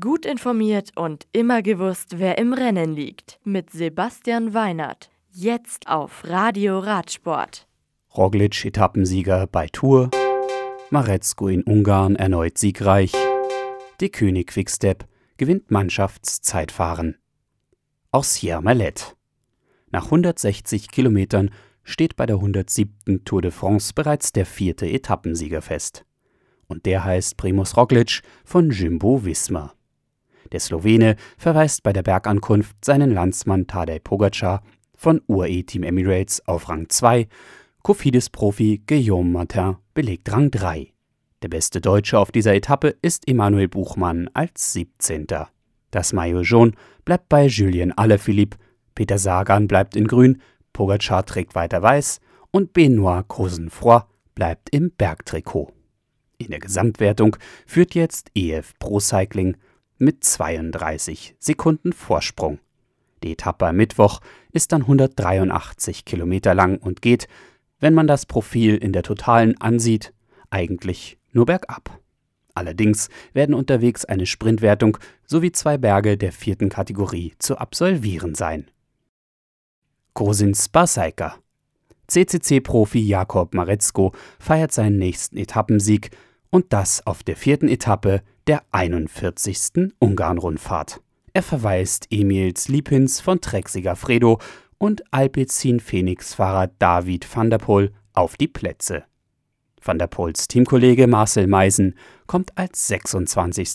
Gut informiert und immer gewusst, wer im Rennen liegt. Mit Sebastian Weinert. Jetzt auf Radio Radsport. Roglic Etappensieger bei Tour. Marezko in Ungarn erneut siegreich. Die König Quickstep gewinnt Mannschaftszeitfahren. Aus Siermalet. Nach 160 Kilometern steht bei der 107. Tour de France bereits der vierte Etappensieger fest und der heißt Primus Roglic von Jumbo Visma. Der Slowene verweist bei der Bergankunft seinen Landsmann Tadej Pogacar von UAE Team Emirates auf Rang 2, Cofidis-Profi Guillaume Martin belegt Rang 3. Der beste Deutsche auf dieser Etappe ist Emanuel Buchmann als 17. Das Maillot jaune bleibt bei Julien Alaphilippe, Peter Sagan bleibt in grün, Pogacar trägt weiter weiß und Benoit Cosenfroy bleibt im Bergtrikot. In der Gesamtwertung führt jetzt EF Pro Cycling mit 32 Sekunden Vorsprung. Die Etappe am Mittwoch ist dann 183 Kilometer lang und geht, wenn man das Profil in der Totalen ansieht, eigentlich nur bergab. Allerdings werden unterwegs eine Sprintwertung sowie zwei Berge der vierten Kategorie zu absolvieren sein. Kosin Sparcyker CCC-Profi Jakob Maretzko feiert seinen nächsten Etappensieg und das auf der vierten Etappe der 41. Ungarn-Rundfahrt. Er verweist Emils Liepins von Trek Segafredo und Alpecin Phoenix-Fahrer David van der Poel auf die Plätze. Van der Poels Teamkollege Marcel Meisen kommt als 26.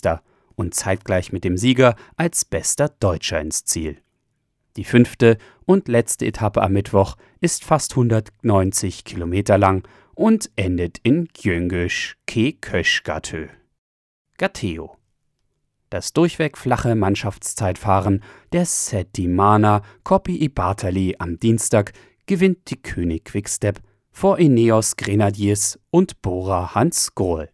und zeitgleich mit dem Sieger als bester Deutscher ins Ziel. Die fünfte und letzte Etappe am Mittwoch ist fast 190 Kilometer lang und endet in Gyöngösch ke Köschgatö. Gatteo. Das durchweg flache Mannschaftszeitfahren der Settimana Coppi i Bartali am Dienstag gewinnt die König Quickstep vor Ineos Grenadiers und Bora Hans Grohl.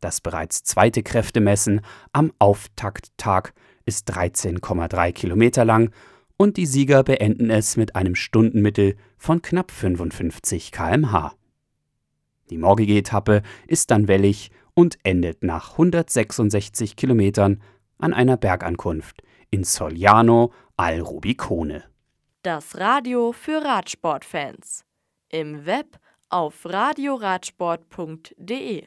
Das bereits zweite Kräftemessen am Auftakttag ist 13,3 Kilometer lang und die Sieger beenden es mit einem Stundenmittel von knapp 55 km/h. Die morgige Etappe ist dann wellig und endet nach 166 Kilometern an einer Bergankunft in Soliano al Rubicone. Das Radio für Radsportfans. Im Web auf radioradsport.de